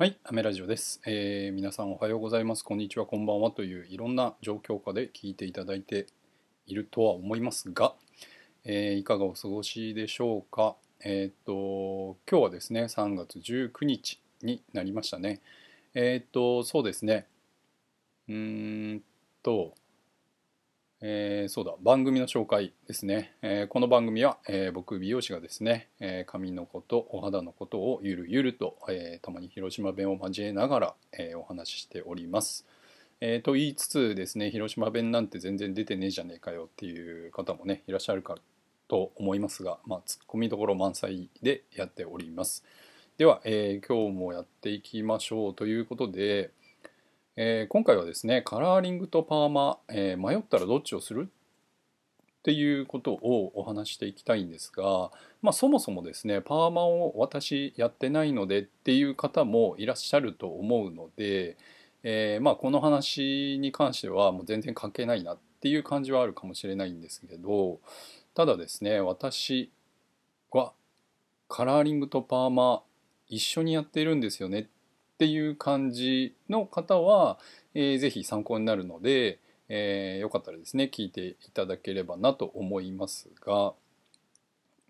はい、アメラジオです、えー、皆さんおはようございます。こんにちは、こんばんはといういろんな状況下で聞いていただいているとは思いますが、えー、いかがお過ごしでしょうか。えっ、と、今日はですね、3月19日になりましたね。えっ、と、そうですね。うーんと、えー、そうだ番組の紹介ですね、えー、この番組は、えー、僕美容師がですね、え髪のことお肌のことをゆるゆると、えたまに広島弁を交えながら、えお話ししております、えと言いつつですね広島弁なんて全然出てねえじゃねえかよっていう方もねいらっしゃるかと思いますが、まあ、ツッコミどころ満載でやっております。では、え今日もやっていきましょうということで、えー、今回はですねカラーリングとパーマ、えー、迷ったらどっちをするっていうことをお話していきたいんですが、まあ、そもそもですねパーマを私やってないのでっていう方もいらっしゃると思うので、えー、まあ、この話に関してはもう全然関係ないなっていう感じはあるかもしれないんですけどただですね私はカラーリングとパーマ一緒にやっているんですよねっっていう感じの方は、えー、ぜひ参考になるので、えー、よかったらですね聞いていただければなと思いますが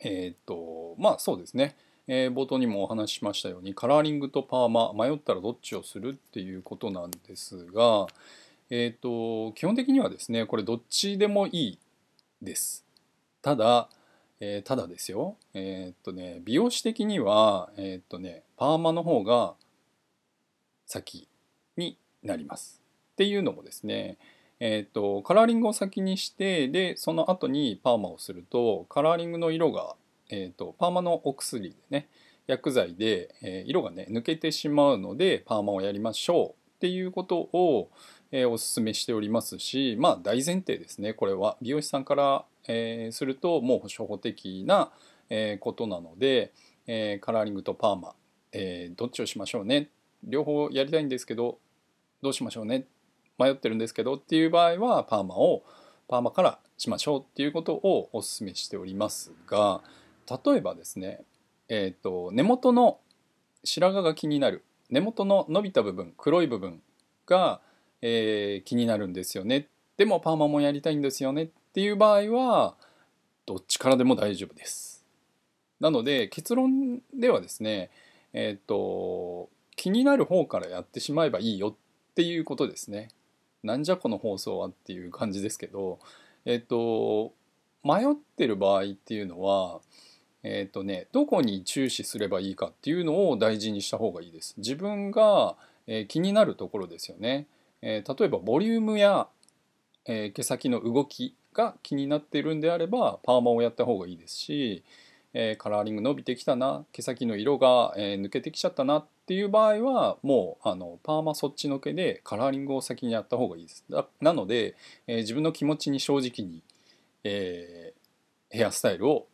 えっ、とまあそうですね、えー、冒頭にもお話ししましたようにカラーリングとパーマ迷ったらどっちをするっていうことなんですがえっ、と基本的にはですねこれどっちでもいいです。ただえ、ただですよ、え、っとね、美容師的には、え、っとね、パーマの方が先になります。っていうのもですね、えーと、カラーリングを先にしてでその後にパーマをするとカラーリングの色が、えーと、パーマのお薬でね薬剤で、えー、色がね抜けてしまうのでパーマをやりましょうっていうことを、えー、お勧めしておりますしまあ大前提ですねこれは美容師さんから、えー、するともう初歩的な、えことなので、えカラーリングとパーマ、えどっちをしましょうね両方やりたいんですけどどうしましょうね。迷ってるんですけどっていう場合はパーマをパーマからしましょうっていうことをお勧めしておりますが例えばですね、えーと、根元の白髪が気になる根元の伸びた部分黒い部分が、えー、気になるんですよね。でもパーマもやりたいんですよね。っていう場合はどっちからでも大丈夫です。なので結論ではですねえっ、ー、と気になる方からやってしまえばいいよっていうことですね。なんじゃこの放送はっていう感じですけど、えっと、迷ってる場合っていうのは、えっとね、どこに注視すればいいかっていうのを大事にした方がいいです。自分が、えー、気になるところですよね。えー、例えばボリュームや、えー、毛先の動きが気になっているんであればパーマをやった方がいいですし、えカラーリング伸びてきたな毛先の色が、え抜けてきちゃったなっていう場合はもうあのパーマそっちのけでカラーリングを先にやった方がいいです。なので、えー、自分の気持ちに正直に、えー、ヘアスタイルを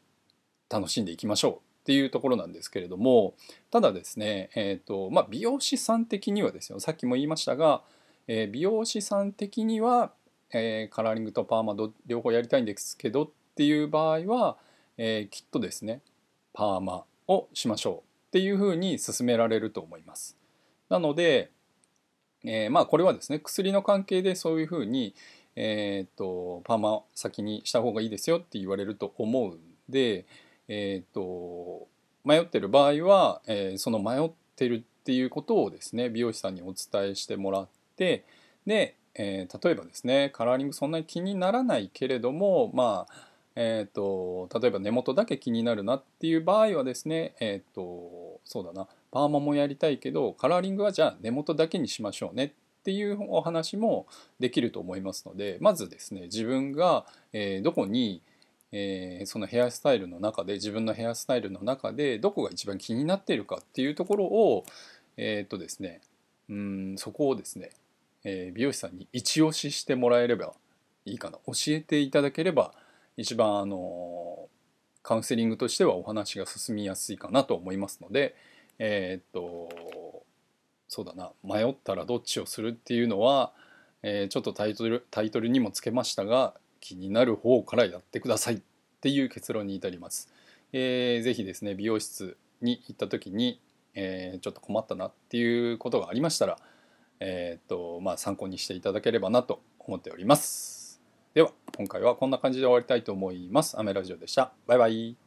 楽しんでいきましょうっていうところなんですけれどもただですね、えーとまあ、美容師さん的にはですよさっきも言いましたが、えー、美容師さん的には、え、カラーリングとパーマ両方やりたいんですけどっていう場合は、え、きっとですねパーマをしましょう。っていうふうに勧められると思います。なので、えー、まあこれはですね薬の関係でそういうふうに、えーと、パーマ先にした方がいいですよって言われると思うんで、えーと、迷ってる場合は、えー、その迷ってるっていうことをですね美容師さんにお伝えしてもらってで、えー、例えばですねカラーリングそんなに気にならないけれどもまあえーと、例えば根元だけ気になるなっていう場合はですね、えーと、そうだなパーマもやりたいけどカラーリングはじゃあ根元だけにしましょうねっていうお話もできると思いますのでまずですね自分が、え、どこに、え、そのヘアスタイルの中で自分のヘアスタイルの中でどこが一番気になっているかっていうところをえっ、ー、とですねうんそこをですね、え美容師さんに一押ししてもらえればいいかな。教えていただければ一番あのカウンセリングとしてはお話が進みやすいかなと思いますのでえー、っとそうだな迷ったらどっちをするっていうのは、えー、ちょっとタイトルタイトルにもつけましたが気になる方からやってくださいっていう結論に至ります。えー、ぜひですね美容室に行った時に、えーちょっと困ったなっていうことがありましたら、えーっとまあ、参考にしていただければなと思っております。では今回はこんな感じで終わりたいと思います。アメラジオでした。バイバイ。